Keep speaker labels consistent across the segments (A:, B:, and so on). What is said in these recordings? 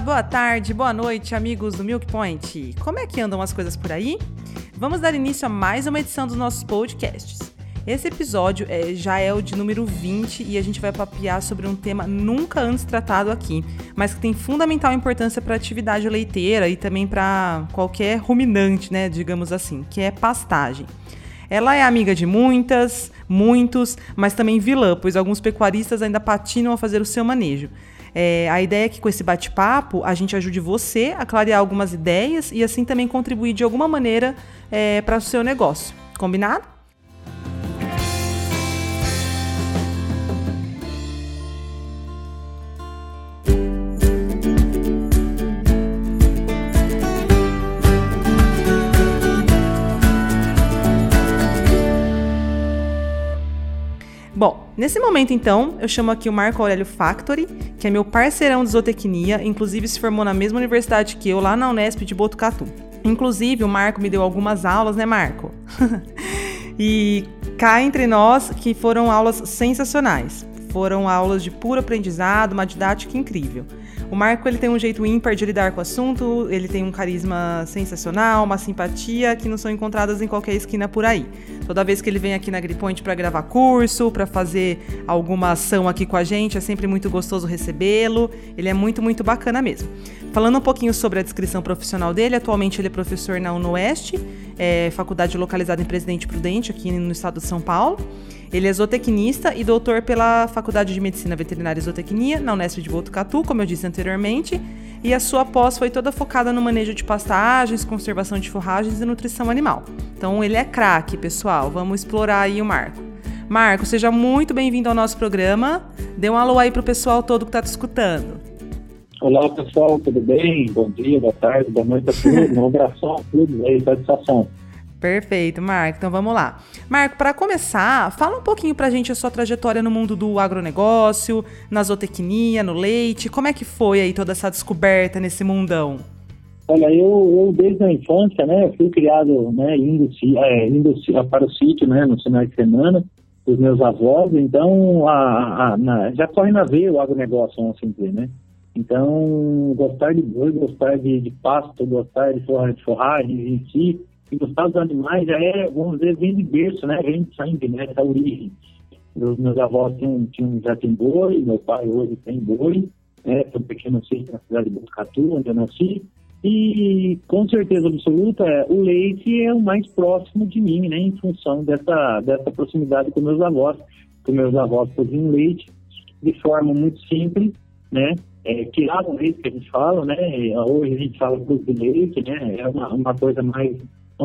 A: Boa tarde, boa noite, amigos do Milk Point. Como é que andam as coisas por aí? Vamos dar início a mais uma edição dos nossos podcasts. Esse episódio é, já é o de número 20 e a gente vai papear sobre um tema nunca antes tratado aqui, mas que tem fundamental importância para a atividade leiteira e também para qualquer ruminante, né, digamos assim, que é pastagem. Ela é amiga de muitas, muitos, mas também vilã, pois alguns pecuaristas ainda patinam a fazer o seu manejo. É, a ideia é que com esse bate-papo a gente ajude você a clarear algumas ideias e assim também contribuir de alguma maneira é, para o seu negócio. Combinado? Bom, nesse momento então, eu chamo aqui o Marco Aurélio Factory, que é meu parceirão de zootecnia, inclusive se formou na mesma universidade que eu, lá na Unesp de Botucatu. Inclusive, o Marco me deu algumas aulas, né, Marco? e cá entre nós que foram aulas sensacionais. Foram aulas de puro aprendizado, uma didática incrível. O Marco ele tem um jeito ímpar de lidar com o assunto, ele tem um carisma sensacional, uma simpatia que não são encontradas em qualquer esquina por aí. Toda vez que ele vem aqui na Gripoint para gravar curso, para fazer alguma ação aqui com a gente, é sempre muito gostoso recebê-lo. Ele é muito, muito bacana mesmo. Falando um pouquinho sobre a descrição profissional dele, atualmente ele é professor na UNOeste, é, faculdade localizada em Presidente Prudente, aqui no estado de São Paulo. Ele é zootecnista e doutor pela Faculdade de Medicina Veterinária e Zootecnia, na Unesp de Botucatu, como eu disse anteriormente, e a sua pós foi toda focada no manejo de pastagens, conservação de forragens e nutrição animal. Então ele é craque, pessoal. Vamos explorar aí o Marco. Marco, seja muito bem-vindo ao nosso programa. Dê um alô aí pro pessoal todo que está te escutando.
B: Olá, pessoal, tudo bem? Bom dia, boa tarde, boa noite a todos. Um abração a todos aí, satisfação.
A: Perfeito, Marco. Então vamos lá. Marco, para começar, fala um pouquinho para a gente a sua trajetória no mundo do agronegócio, na zootecnia, no leite. Como é que foi aí toda essa descoberta nesse mundão?
B: Olha, eu, eu desde a infância, né, fui criado, né, indo, é, indo para o sítio, né, no final de semana, os meus avós, então a, a, na, já corre na veia o agronegócio, vamos assim dizer, né. Então, gostar de boi, gostar de, de pasto, gostar de forragem, de forragem em si, e gostar dos animais já é, vamos dizer, vem de berço, né? Vem de sangue, né? Da origem. Meus, meus avós tinham, tinham, já tem boi, meu pai hoje tem boi, né? Foi um pequeno sítio na cidade de Botucatu, onde eu nasci. E com certeza absoluta, o leite é o mais próximo de mim, né? Em função dessa, dessa proximidade com meus avós. Com meus avós produziam leite de forma muito simples, né? É, tiravam leite que a gente fala, né? Hoje a gente fala de leite, né? É uma, uma coisa mais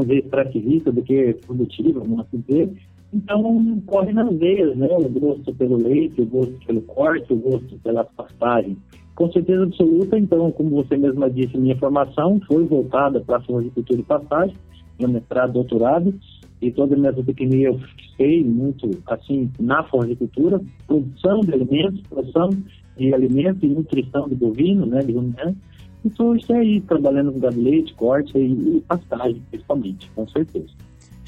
B: dizer, extrativista do que produtiva, vamos assim dizer. Então, corre nas veias, né? O gosto pelo leite, o gosto pelo corte, o gosto pela pastagem. Com certeza absoluta, então, como você mesma disse, minha formação foi voltada para a floricultura e pastagem, meu mestrado, doutorado, e toda a minha zootecnia eu fiquei muito, assim, na floricultura, produção de alimentos, produção de alimentos e nutrição de bovino, né, de ruminantes, então, isso aí, trabalhando no gabinete, corte e pastagem, principalmente, com certeza.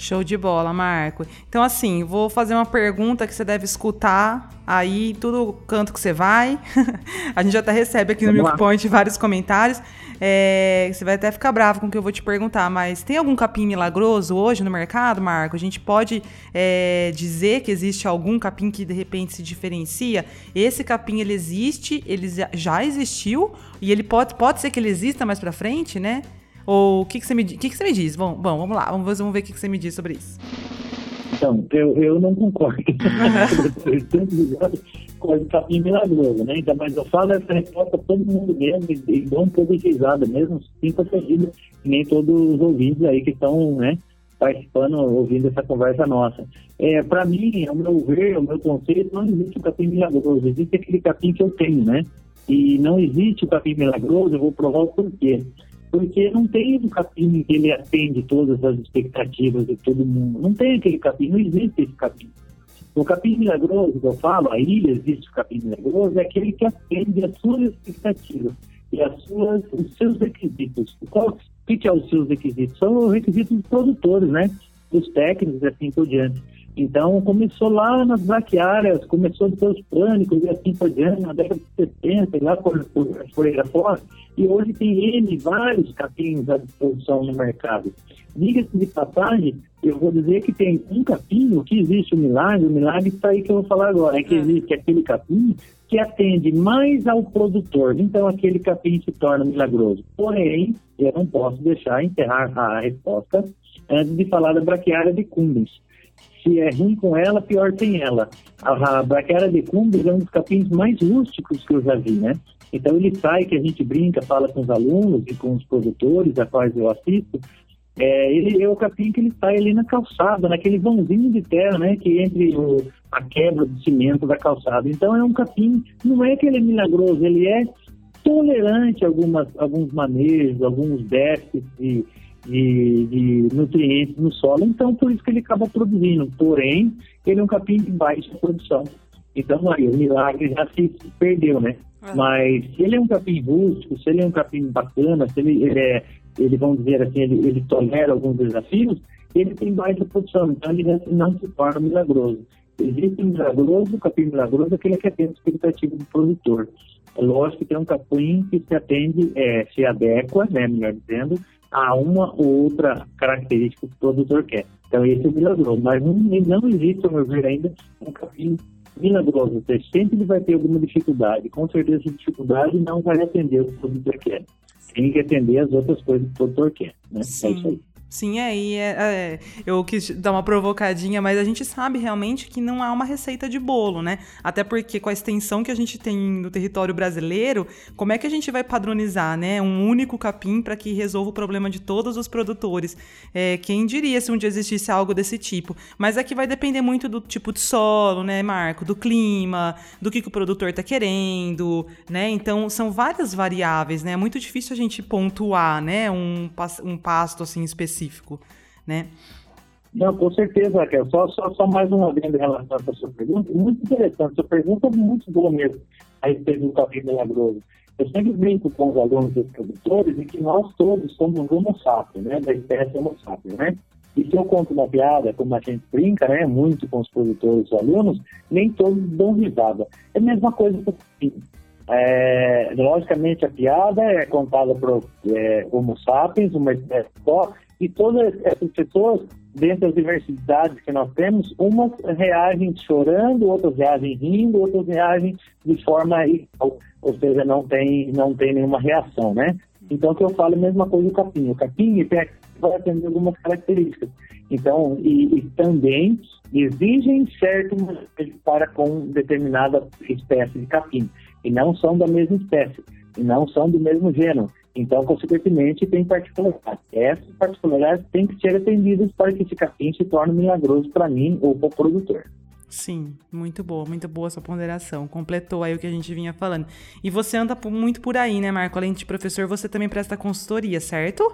A: Show de bola, Marco. Então, assim, vou fazer uma pergunta que você deve escutar aí, tudo canto que você vai. a gente até recebe aqui no Milk Point vários comentários. É, você vai até ficar bravo com o que eu vou te perguntar, mas tem algum capim milagroso hoje no mercado, Marco? A gente pode é, dizer que existe algum capim que de repente se diferencia? Esse capim, ele existe, ele já existiu, e ele pode, pode ser que ele exista mais pra frente, né? Ou o que, que, você, me, que, que você me diz? Bom, bom, vamos lá, vamos, vamos ver o que, que você me diz sobre isso.
B: Então, eu, eu não concordo esse capim milagroso, né? Então, mas eu falo essa resposta para todo mundo mesmo e, e dou um pouco de risada mesmo, sinta feliz, nem todos os ouvintes aí que estão, né? participando, ouvindo essa conversa nossa. É, para mim, ao meu ver, ao meu conceito, não existe o capim milagroso, existe aquele capim que eu tenho, né? E não existe o capim milagroso, eu vou provar o porquê. Porque não tem um capim que ele atende todas as expectativas de todo mundo. Não tem aquele capim, não existe esse capim. O capim milagroso que eu falo, aí existe o capim milagroso, é aquele que atende às suas expectativas e as suas, os seus requisitos. Qual, o que é os seus requisitos? São os requisitos dos produtores, né? Dos técnicos e assim por diante. Então, começou lá nas braquiárias, começou depois os pânicos e assim por diante, na década de 70, lá por, por, por aí fora, e hoje tem N, vários capinhos à disposição no mercado. Diga-se de passagem, eu vou dizer que tem um capinho que existe o um milagre, o milagre está aí que eu vou falar agora, é que é. existe aquele capim que atende mais ao produtor, então aquele capim se torna milagroso. Porém, eu não posso deixar enterrar a resposta antes de falar da braquiária de cumbens se é ruim com ela, pior tem ela. A, a braquiária de cumbres é um dos capins mais rústicos que eu já vi, né? Então ele sai, que a gente brinca, fala com os alunos e com os produtores a quais eu assisto, é, ele é o capim que ele sai ali na calçada, naquele vãozinho de terra, né? Que entre o, a quebra do cimento da calçada. Então é um capim, não é que ele é milagroso, ele é tolerante a algumas, alguns manejos, alguns déficits de de, de, nutrientes no solo, então por isso que ele acaba produzindo. Porém, ele é um capim de baixa produção. Então aí o milagre já se perdeu, né? Ah. Mas se ele é um capim rústico, se ele é um capim bacana, se ele, ele é, ele vamos dizer assim, ele, ele tolera alguns desafios, ele tem baixa produção, então ele não se torna milagroso. Existe um milagroso, o capim milagroso, aquele que atende a expectativa do produtor. É lógico que tem um capim que se atende, é, se adequa, né, melhor dizendo, a uma ou outra característica que o produtor quer. Então, esse é o milagroso. Mas não, não existe, ao meu ver, ainda um capim milagroso. Você sempre vai ter alguma dificuldade. Com certeza, essa dificuldade não vai atender o que o produtor quer. Tem que atender as outras coisas que o produtor quer. Né?
A: Sim. É isso aí. Sim, aí é, é, eu quis dar uma provocadinha, mas a gente sabe realmente que não há uma receita de bolo, né? Até porque com a extensão que a gente tem no território brasileiro, como é que a gente vai padronizar, né? Um único capim para que resolva o problema de todos os produtores? É, quem diria se um dia existisse algo desse tipo? Mas aqui vai depender muito do tipo de solo, né, Marco? Do clima, do que, que o produtor está querendo, né? Então são várias variáveis, né? É muito difícil a gente pontuar, né? Um, um pasto assim específico específico, né?
B: Não, com certeza, Raquel. Só, só, só mais uma vez em relação à sua pergunta. Muito interessante. Sua pergunta é muito boa mesmo a respeito do café milagroso. Eu sempre brinco com os alunos e os produtores e que nós todos somos homo sapiens, né? Da espécie homo sapiens, né? E se eu conto uma piada, como a gente brinca, né? Muito com os produtores e os alunos, nem todos dão risada. É a mesma coisa que eu é, logicamente, a piada é contada por é, Homo sapiens, uma espécie só, e todas essas pessoas, dentro das diversidades que nós temos, umas reagem chorando, outras reagem rindo, outras reagem de forma igual, ou seja, não tem, não tem nenhuma reação, né? Então, que eu falo a mesma coisa do capim. O capim vai atender algumas características. Então, e, e também exigem certo para com determinada espécie de capim, e não são da mesma espécie, e não são do mesmo gênero. Então, consequentemente, tem particularidades. Essas particularidades têm que ser atendidas para que esse capim se torne milagroso para mim ou para o produtor.
A: Sim, muito boa, muito boa sua ponderação. Completou aí o que a gente vinha falando. E você anda muito por aí, né, Marco? Além de professor, você também presta consultoria, certo?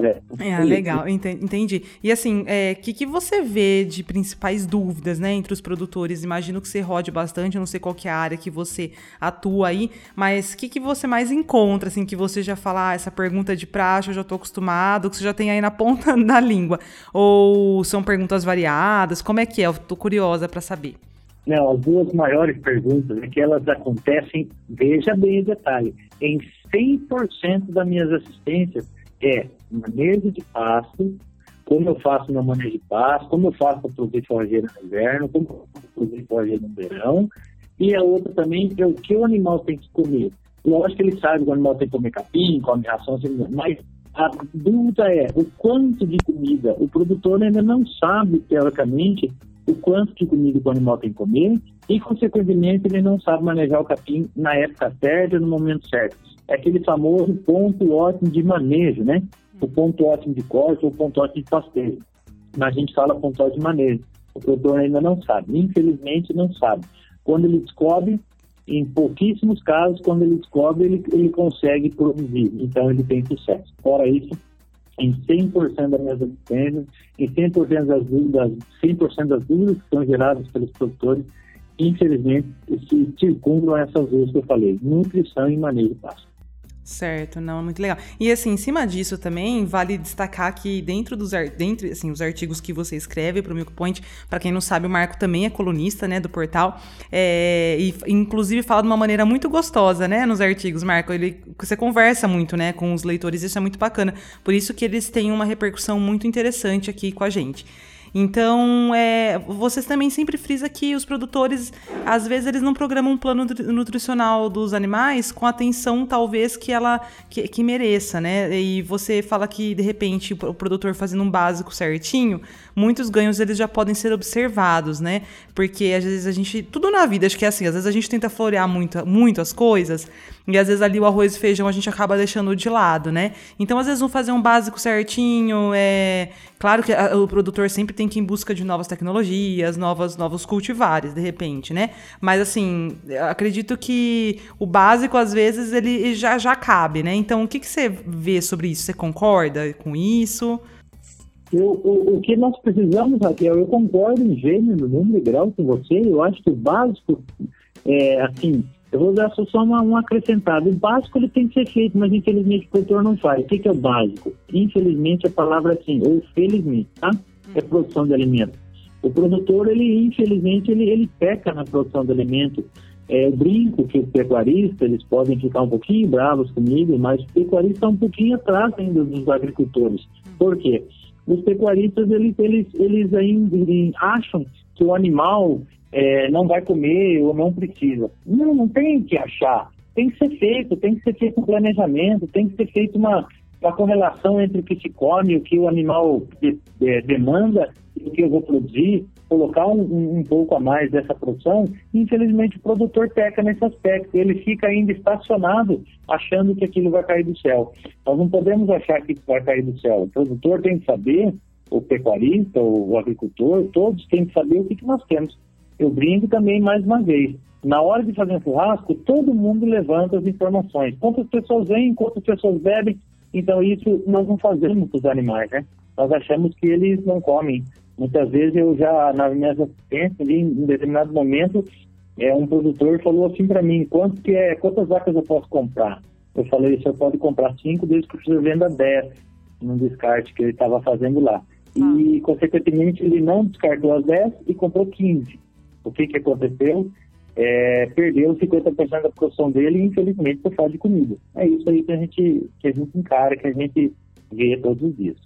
A: É, é legal, entendi. E assim, o é, que, que você vê de principais dúvidas, né, entre os produtores? Imagino que você rode bastante, eu não sei qual que é a área que você atua aí, mas o que, que você mais encontra, assim, que você já fala, ah, essa pergunta de praxe eu já tô acostumado, que você já tem aí na ponta da língua? Ou são perguntas variadas? Como é que é? Eu tô curiosa para saber.
B: Não, as duas maiores perguntas é que elas acontecem, veja bem o detalhe, em 100% das minhas assistências é manejo de pasto, como eu faço meu manejo de pasto, como eu faço para produzir forrageira no inverno, como eu faço para produzir forrageira no verão, e a outra também é o que o animal tem que comer. Lógico que ele sabe que o animal tem que comer capim, come ração, mas a dúvida é o quanto de comida. O produtor ainda não sabe, teoricamente, o quanto de comida o animal tem que comer e, consequentemente, ele não sabe manejar o capim na época certa, no momento certo é aquele famoso ponto ótimo de manejo, né? O ponto ótimo de corte ou o ponto ótimo de pasteio. Mas a gente fala ponto ótimo de manejo. O produtor ainda não sabe, infelizmente não sabe. Quando ele descobre, em pouquíssimos casos, quando ele descobre, ele, ele consegue produzir. Então, ele tem sucesso. Fora isso, em 100% das minhas assistências, em 100% das dúvidas, 100% das dúvidas que são geradas pelos produtores, infelizmente, se circundam essas duas que eu falei, nutrição e manejo pasto.
A: Certo, não, muito legal. E assim, em cima disso também, vale destacar que dentro dos dentro, assim, os artigos que você escreve para o Milk Point, para quem não sabe, o Marco também é colunista, né, do portal, é, e inclusive fala de uma maneira muito gostosa, né, nos artigos, Marco. Ele, você conversa muito, né, com os leitores, isso é muito bacana. Por isso que eles têm uma repercussão muito interessante aqui com a gente. Então, é, vocês também sempre frisa que os produtores, às vezes, eles não programam um plano nutricional dos animais com a atenção, talvez, que ela que, que mereça, né? E você fala que, de repente, o produtor fazendo um básico certinho, muitos ganhos eles já podem ser observados, né? Porque às vezes a gente. Tudo na vida, acho que é assim, às vezes a gente tenta florear muito, muito as coisas, e às vezes ali o arroz e feijão a gente acaba deixando de lado, né? Então, às vezes, vão fazer um básico certinho. É... Claro que a, o produtor sempre tem que ir em busca de novas tecnologias, novas, novos cultivares, de repente, né? Mas assim, acredito que o básico, às vezes, ele já, já cabe, né? Então, o que, que você vê sobre isso? Você concorda com isso?
B: Eu, o, o, que nós precisamos, Raquel, eu concordo em gênero, número e grau com você, eu acho que o básico, é, assim, eu vou dar só uma, um acrescentado. O básico ele tem que ser feito, mas infelizmente o produtor não faz. O que, que é o básico? Infelizmente a palavra é assim, ou felizmente, tá? É produção de alimento. O produtor, ele infelizmente, ele, ele peca na produção de alimento. É, eu brinco que os pecuaristas, eles podem ficar um pouquinho bravos comigo, mas o pecuarista está um pouquinho atrás ainda dos agricultores. Por quê? os pecuaristas eles, eles, eles ainda acham que o animal é, não vai comer ou não precisa. Não, não tem que achar. Tem que ser feito, tem que ser feito um planejamento, tem que ser feito uma, uma correlação entre o que se come, o que o animal de, de, demanda e o que eu vou produzir colocar um, um, pouco a mais dessa produção, infelizmente o produtor peca nesse aspecto, ele fica ainda estacionado achando que aquilo vai cair do céu. Nós não podemos achar que vai cair do céu. O produtor tem que saber, o pecuarista, o agricultor, todos têm que saber o que, que nós temos. Eu brinco também mais uma vez. Na hora de fazer um churrasco, todo mundo levanta as informações. Quantas pessoas vêm, quantas pessoas bebem. Então, isso nós não fazemos com os animais, né? Nós achamos que eles não comem Muitas vezes eu já, nas minhas assistências, em um determinado momento, é, um produtor falou assim para mim, quanto que é, quantas vacas eu posso comprar? Eu falei, você pode comprar cinco desde que você venda dez no descarte que ele estava fazendo lá. E, ah. consequentemente, ele não descartou as 10 e comprou 15. O que, que aconteceu? É, perdeu 50% da produção dele, infelizmente, por falta de comida. É isso aí que a gente, que a gente encara, que a gente vê todos os dias.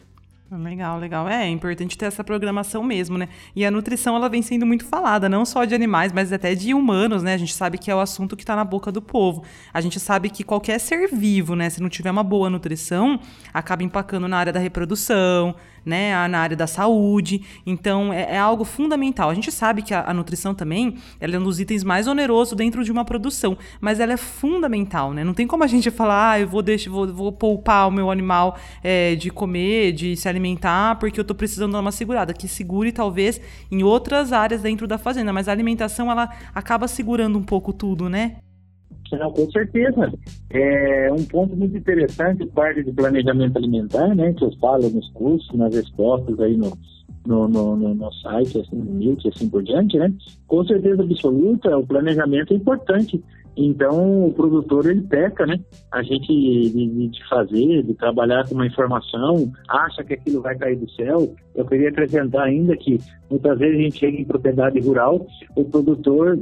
A: Legal, legal. É, é importante ter essa programação mesmo, né? E a nutrição, ela vem sendo muito falada, não só de animais, mas até de humanos, né? A gente sabe que é o assunto que está na boca do povo. A gente sabe que qualquer ser vivo, né, se não tiver uma boa nutrição, acaba empacando na área da reprodução, né, na área da saúde. Então, é, é algo fundamental. A gente sabe que a, a, nutrição também ela é um dos itens mais onerosos dentro de uma produção, mas ela é fundamental, né? Não tem como a gente falar, ah, eu vou, deixar, vou, vou poupar o meu animal é, de comer, de se alimentar, porque eu estou precisando dar uma segurada. Que segure, talvez, em outras áreas dentro da fazenda, mas a alimentação, ela acaba segurando um pouco tudo, né?
B: Não, com certeza. É um ponto muito interessante, parte de planejamento alimentar, né, que eu falo nos cursos, nas respostas aí no, no, no, no, site, assim, no Milk, assim por diante, né? Com certeza absoluta, o planejamento é importante. Então, o produtor, ele peca, né? A gente de, de, fazer, de trabalhar com uma informação, acha que aquilo vai cair do céu. Eu queria acrescentar ainda que, muitas vezes, a gente chega em propriedade rural, o produtor,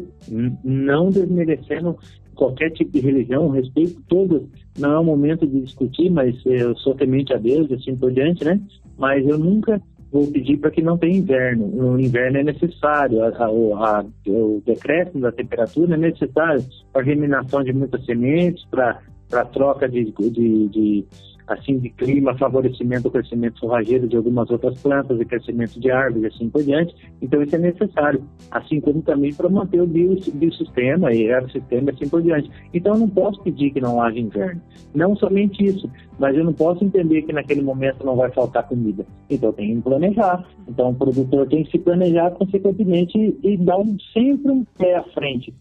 B: não desmerecendo qualquer tipo de religião, respeito todo, não é o momento de discutir, mas eu sou temente a Deus e assim por diante, né? Mas eu nunca vou pedir para que não tenha inverno. No inverno é necessário, a, a, a, o decréscimo da temperatura é necessário para a germinação de muitas sementes, para a troca de, de, de assim de clima, favorecimento do crescimento forrageiro de algumas outras plantas e crescimento de árvores assim por diante. Então isso é necessário, assim como também para manter o biossistema e ecossistema assim por diante. Então eu não posso pedir que não haja inverno. Não somente isso, mas eu não posso entender que naquele momento não vai faltar comida. Então tenho que planejar. Então o produtor tem que se planejar consequentemente e dar um, sempre um pé à frente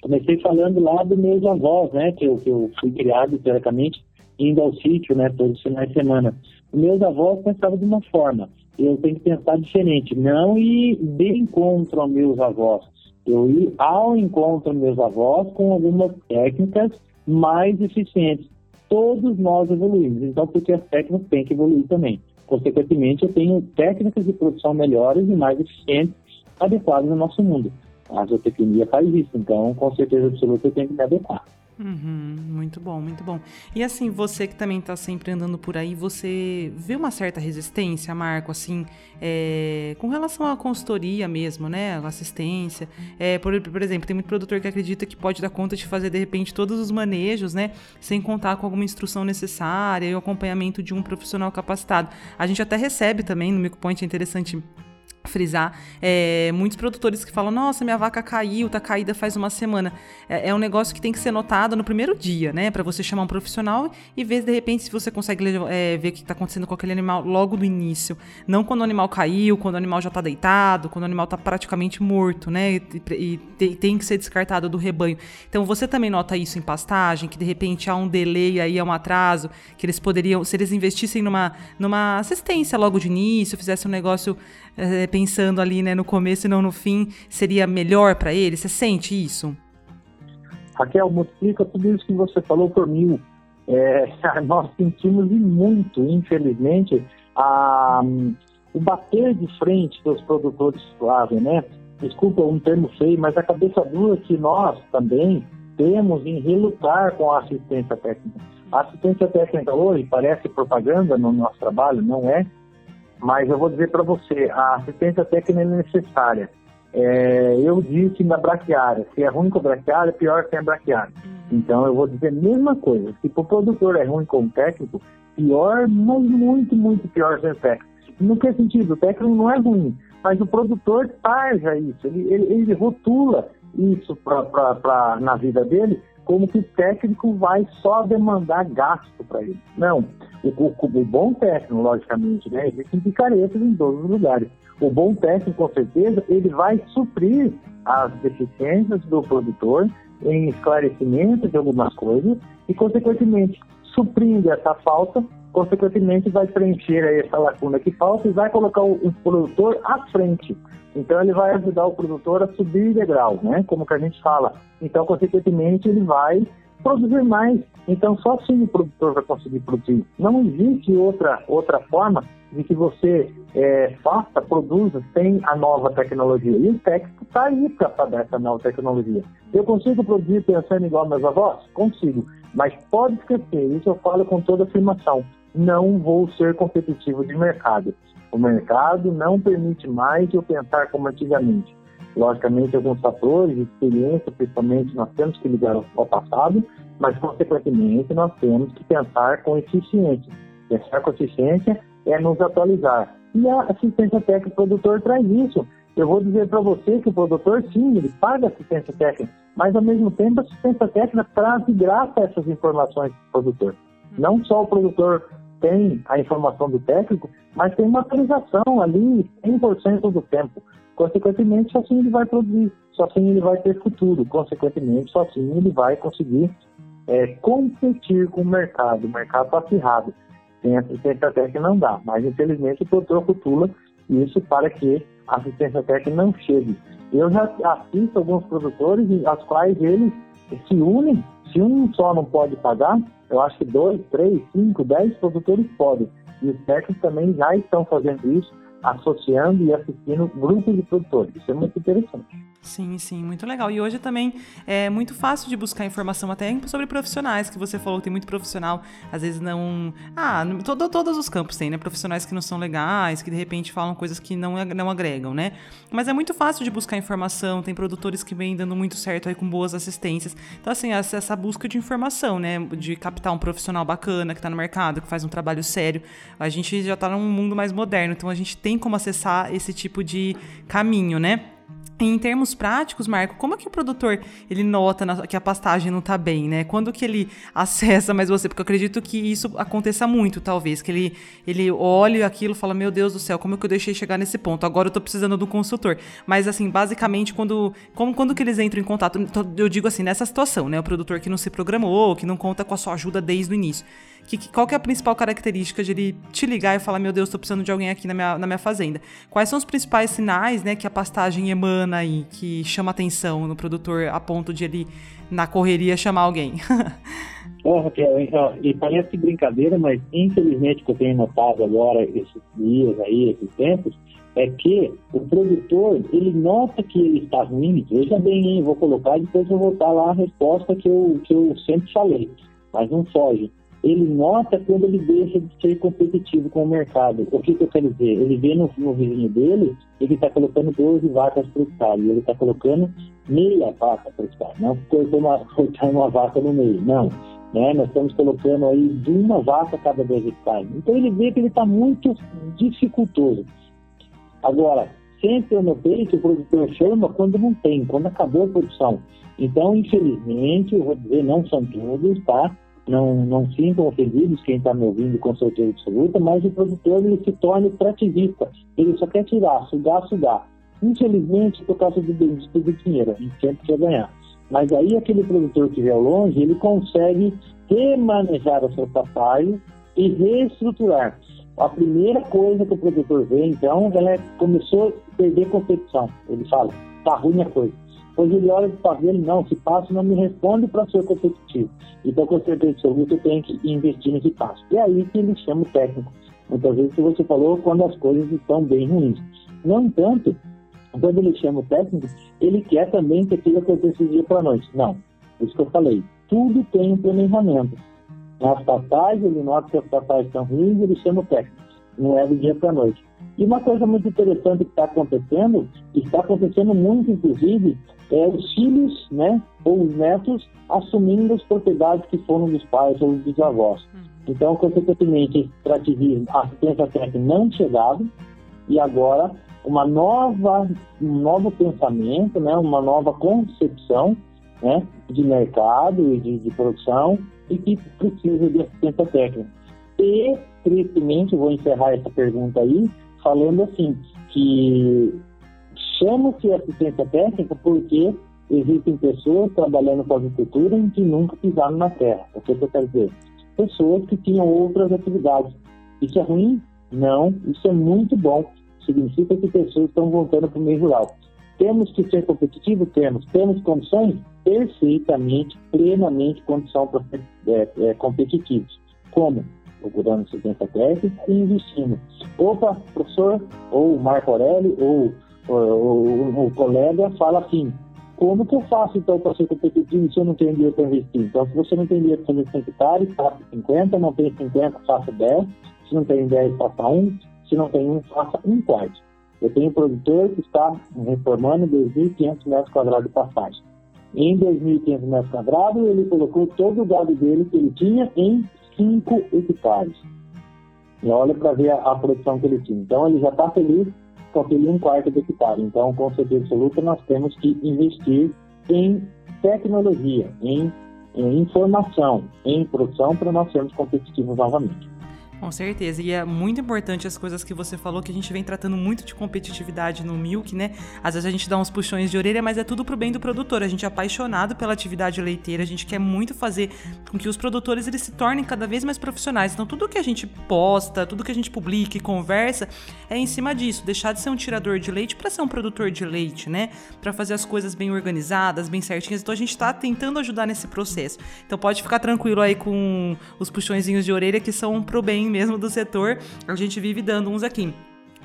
B: Comecei falando lá dos meus avós, né? Que eu, que eu fui criado, teoricamente, indo ao sítio, né? Todos os finais de semana. Meus avós pensavam de uma forma. Eu tenho que pensar diferente. Não ir de encontro aos meus avós. Eu ir ao encontro dos meus avós com algumas técnicas mais eficientes. Todos nós evoluímos. Então, porque as técnicas têm que evoluir também. Consequentemente, eu tenho técnicas de produção melhores e mais eficientes, adequadas no nosso mundo. A zootecnia faz isso, então, com certeza absoluta, eu tenho que me adequar.
A: Uhum, muito bom, muito bom. E assim, você que também está sempre andando por aí, você vê uma certa resistência, Marco, assim, é, com relação à consultoria mesmo, né? Assistência. É, por, por, exemplo, tem muito produtor que acredita que pode dar conta de fazer, de repente, todos os manejos, né? Sem contar com alguma instrução necessária e o acompanhamento de um profissional capacitado. A gente até recebe também no MicoPoint, é interessante frisar, é, muitos produtores que falam, nossa, minha vaca caiu, tá caída faz uma semana. É, é um negócio que tem que ser notado no primeiro dia, né? Para você chamar um profissional e ver, de repente, se você consegue é, ver o que tá acontecendo com aquele animal logo do início. Não quando o animal caiu, quando o animal já tá deitado, quando o animal tá praticamente morto, né? E, e, tem que ser descartado do rebanho. Então, você também nota isso em pastagem, que de repente há um delay aí, há um atraso, que eles poderiam, se eles investissem numa, numa assistência logo de início, fizessem um negócio é, pensando ali né, no começo e não no fim, seria melhor para ele? Você sente isso?
B: Raquel, multiplica tudo isso que você falou por mil. É, nós sentimos e muito, infelizmente, a, o bater de frente que os produtores fazem, né? Desculpa um termo feio, mas a cabeça dura que nós também temos em relutar com a assistência técnica. A assistência técnica hoje parece propaganda no nosso trabalho, não é? Mas eu vou dizer para você, a assistência técnica é necessária. É, eu disse na braquiária, se é ruim com a braquiária, pior sem a braquiária. Então eu vou dizer a mesma coisa. Se o produtor é ruim com o técnico, pior, mas muito, muito pior sem o técnico. No que sentido? O técnico não é ruim, mas o produtor tarja isso, ele, ele, ele rotula isso pra, pra, pra, na vida dele como que o técnico vai só demandar gasto para ele. Não. O, o, o, bom técnico, logicamente, né? Existem picaretas em todos os lugares. O bom técnico, com certeza, ele vai suprir as deficiências do produtor em esclarecimento de algumas coisas e, consequentemente, suprindo essa falta, consequentemente vai preencher essa lacuna que falta e vai colocar o, o produtor à frente. Então ele vai ajudar o produtor a subir degrau, né? Como que a gente fala. Então, consequentemente, ele vai produzir mais. Então, só assim o produtor vai conseguir produzir. Não existe outra, outra forma de que você é, faça, produza sem a nova tecnologia. E o técnico está aí para dar essa nova tecnologia. Eu consigo produzir pensando igual meus avós? Consigo. Mas pode esquecer, isso eu falo com toda afirmação. Não vou ser competitivo de mercado. O mercado não permite mais eu pensar como antigamente. Logicamente, alguns fatores experiência, principalmente, nós temos que ligar ao passado, mas, consequentemente, nós temos que pensar com eficiência. Pensar com eficiência é nos atualizar. E a assistência técnica produtor traz isso. Eu vou dizer para você que o produtor, sim, ele paga assistência técnica, mas, ao mesmo tempo, a assistência técnica traz de graça essas informações para o produtor. Não só o produtor tem a informação do técnico, mas tem uma atualização ali 100% do tempo. Consequentemente, só assim ele vai produzir, só assim ele vai ter futuro. Consequentemente, só assim ele vai conseguir é, competir com o mercado. O mercado está acirrado. Sem assistência técnica não dá, mas infelizmente o produtor rotula isso para que a assistência técnica não chegue. Eu já assisto alguns produtores aos quais eles se unem, se um só não pode pagar, eu acho que dois, três, cinco, dez produtores podem. E os técnicos também já estão fazendo isso associando e assistindo grupos de produtores. Isso é muito interessante.
A: Sim, sim, muito legal. E hoje também é muito fácil de buscar informação até sobre profissionais, que você falou tem muito profissional, às vezes não. Ah, todo, todos os campos tem, né? Profissionais que não são legais, que de repente falam coisas que não, não agregam, né? Mas é muito fácil de buscar informação, tem produtores que vêm dando muito certo aí com boas assistências. Então, assim, essa, essa busca de informação, né? De captar um profissional bacana que tá no mercado, que faz um trabalho sério. A gente já tá num mundo mais moderno, então a gente tem como acessar esse tipo de caminho, né? Em termos práticos, Marco, como é que o produtor ele nota na, que a pastagem não está bem, né? Quando que ele acessa mais você? Porque eu acredito que isso aconteça muito, talvez, que ele ele olhe aquilo fala: "Meu Deus do céu, como é que eu deixei chegar nesse ponto? Agora eu estou precisando do consultor". Mas assim, basicamente, quando como quando que eles entram em contato, eu digo assim, nessa situação, né? O produtor que não se programou, que não conta com a sua ajuda desde o início. Que, que, qual que é a principal característica de ele te ligar e falar, meu Deus, estou precisando de alguém aqui na minha, na minha fazenda? Quais são os principais sinais, né, que a pastagem emana e que chama atenção no produtor a ponto de ele, na correria, chamar alguém?
B: oh, Raquel, e parece brincadeira, mas infelizmente que eu tenho notado agora, esses dias aí, esses tempos, é que o produtor, ele nota que ele está ruim, veja bem, hein, vou colocar e depois vou voltar lá a resposta que eu, que eu sempre falei, mas não foge ele nota quando ele deixa de ser competitivo com o mercado. O que, que eu quero dizer? Ele vê no, no vizinho dele, ele está colocando 12 vacas para hectare, ele está colocando meia vaca para hectare, não cortando uma, uma vaca no meio, não. Né? Nós estamos colocando aí de uma vaca cada 2 hectares. Então ele vê que ele está muito dificultoso. Agora, sempre eu notei que o produtor chama quando não tem, quando acabou a produção. Então, infelizmente, eu vou dizer, não são todos, tá? Não, não sintam ofendidos quem está me ouvindo com certeza absoluta, mas o produtor ele se torna extrativista. Ele só quer tirar, sugar, sugar. Infelizmente, por causa do, do, do dinheiro, a gente sempre quer ganhar. Mas aí aquele produtor que ao longe, ele consegue remanejar a sua passagem e reestruturar. A primeira coisa que o produtor vê, então, ela é, começou a perder competição. Ele fala, tá ruim a coisa. Pois ele olha para ele, não, se passo não me responde para ser competitivo. Então, com certeza absoluta, eu tenho que investir nesse passo. E é aí que ele chama o técnico. Muitas vezes, que você falou, quando as coisas estão bem ruins. No entanto, quando ele chama o técnico, ele quer também que aquilo aconteça dia para a noite. Não, isso que eu falei. Tudo tem um planejamento. Nas passagens, ele nota que as passagens estão ruins, ele chama o técnico. Não é do dia para a noite. E uma coisa muito interessante que está acontecendo, está acontecendo muito, inclusive, é os filhos, né, ou os netos assumindo as propriedades que foram dos pais ou dos bisavós. Hum. Então, consequentemente, extrativismo, assistência técnica não chegado, e agora uma nova, um novo pensamento, né, uma nova concepção né, de mercado e de, de produção e que precisa de assistência técnica. E, tristemente, vou encerrar essa pergunta aí, falando assim, que chama-se assistência técnica porque existem pessoas trabalhando com agricultura em que nunca pisaram na terra. O que eu quero dizer? Pessoas que tinham outras atividades. Isso é ruim? Não, isso é muito bom. Significa que pessoas estão voltando para o meio rural. Temos que ser competitivos? Temos. Temos condições? Perfeitamente, plenamente condição para ser é, é, competitivos. Como? Procurando assistência técnica e investindo. Opa, professor, ou o Marco Aurélio, ou, o colega fala assim, como que eu faço então para ser competitivo se eu não tenho dinheiro para investir? Então, se você não tem dinheiro para fazer 100 hectares, faça 50, não tem 50, faça 10, se não tem 10, faça 1, se não tem 1, faça 1 quarto. Eu tenho um produtor que está reformando 2.500 metros quadrados de passagem. Em 2.500 metros quadrados, ele colocou todo o gado dele que ele tinha em 5 hectares. E olha para ver a, a, produção que ele tinha. Então ele já está feliz com aquele um quarto de hectare. Então, com certeza absoluta, nós temos que investir em tecnologia, em, em informação, em produção para nós sermos competitivos novamente.
A: Com certeza, e é muito importante as coisas que você falou, que a gente vem tratando muito de competitividade no Milk, né? Às vezes a gente dá uns puxões de orelha, mas é tudo pro bem do produtor. A gente é apaixonado pela atividade leiteira, a gente quer muito fazer com que os produtores eles se tornem cada vez mais profissionais. Então, tudo que a gente posta, tudo que a gente publica e conversa é em cima disso, deixar de ser um tirador de leite para ser um produtor de leite, né? Para fazer as coisas bem organizadas, bem certinhas. Então, a gente tá tentando ajudar nesse processo. Então, pode ficar tranquilo aí com os puxõezinhos de orelha que são pro bem mesmo do setor, a gente vive dando uns aqui.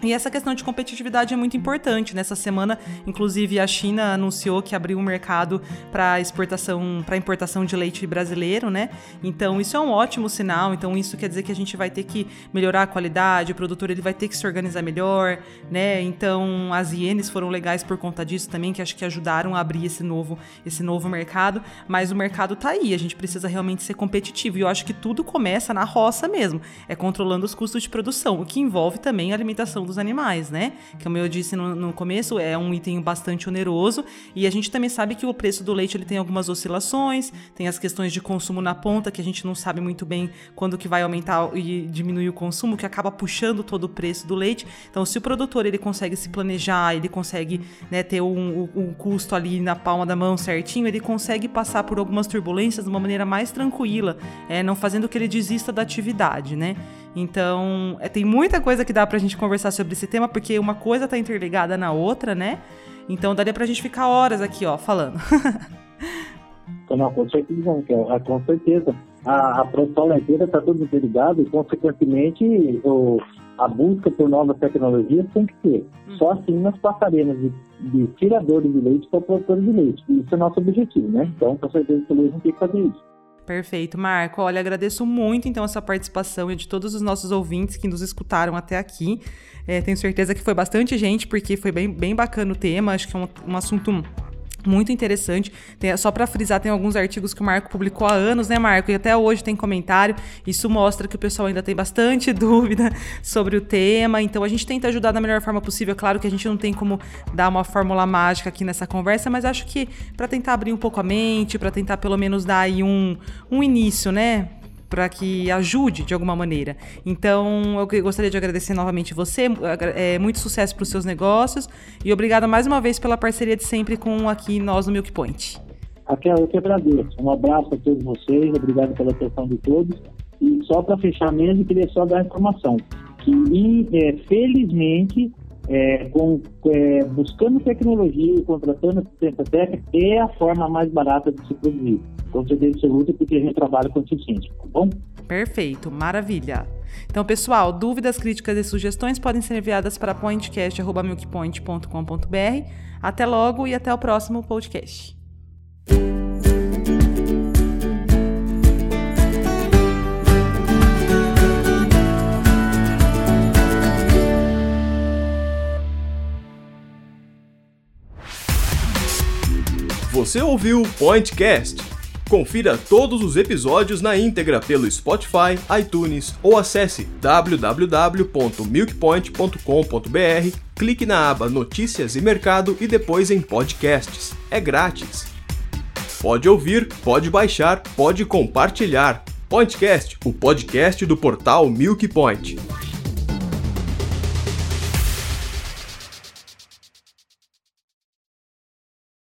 A: E essa questão de competitividade é muito importante. Nessa semana, inclusive, a China anunciou que abriu um mercado para exportação, para importação de leite brasileiro, né? Então, isso é um ótimo sinal. Então, isso quer dizer que a gente vai ter que melhorar a qualidade, o produtor ele vai ter que se organizar melhor, né? Então, as ienes foram legais por conta disso também, que acho que ajudaram a abrir esse novo, esse novo mercado. Mas o mercado tá aí, a gente precisa realmente ser competitivo. E eu acho que tudo começa na roça mesmo, é controlando os custos de produção, o que envolve também a alimentação dos dos animais, né? Como eu disse no, no começo, é um item bastante oneroso e a gente também sabe que o preço do leite ele tem algumas oscilações, tem as questões de consumo na ponta que a gente não sabe muito bem quando que vai aumentar e diminuir o consumo, que acaba puxando todo o preço do leite. Então, se o produtor ele consegue se planejar, ele consegue né, ter um, um custo ali na palma da mão certinho, ele consegue passar por algumas turbulências de uma maneira mais tranquila, é, não fazendo que ele desista da atividade, né? Então, é, tem muita coisa que dá pra gente conversar sobre esse tema, porque uma coisa tá interligada na outra, né? Então daria pra gente ficar horas aqui, ó, falando.
B: Não, com certeza, é, com certeza. A, a produção leiteira está tudo interligado e, consequentemente, o, a busca por novas tecnologias tem que ter. Hum. Só assim nós passaremos de, de tiradores de leite para produtores de leite. Isso é nosso objetivo, né? Então, com certeza, o Luiz tem que fazer isso.
A: Perfeito, Marco. Olha, agradeço muito então a sua participação e de todos os nossos ouvintes que nos escutaram até aqui. É, tenho certeza que foi bastante gente, porque foi bem, bem bacana o tema. Acho que é um, um assunto muito interessante. Tem, só para frisar, tem alguns artigos que o Marco publicou há anos, né, Marco? E até hoje tem comentário. Isso mostra que o pessoal ainda tem bastante dúvida sobre o tema. Então a gente tenta ajudar da melhor forma possível. Claro que a gente não tem como dar uma fórmula mágica aqui nessa conversa, mas acho que para tentar abrir um pouco a mente, para tentar pelo menos dar aí um, um início, né? Para que ajude de alguma maneira. Então, eu gostaria de agradecer novamente você, é, muito sucesso para os seus negócios e obrigada mais uma vez pela parceria de sempre com aqui nós no Milk Point.
B: Aqui eu que agradeço. Um abraço a todos vocês, obrigado pela atenção de todos. E só para fechar mesmo, queria só dar a informação que, é, felizmente, é, com, é, buscando tecnologia e contratando assistência técnica é a forma mais barata de se produzir. Com certeza absoluta, porque a gente trabalha com eficiência, tá bom?
A: Perfeito, maravilha. Então, pessoal, dúvidas, críticas e sugestões podem ser enviadas para pointcast.milkpoint.com.br. Até logo e até o próximo podcast.
C: Você ouviu o Pointcast? Confira todos os episódios na íntegra pelo Spotify, iTunes ou acesse www.milkpoint.com.br, clique na aba Notícias e Mercado e depois em Podcasts. É grátis. Pode ouvir, pode baixar, pode compartilhar. Pointcast, o podcast do portal Milk Point.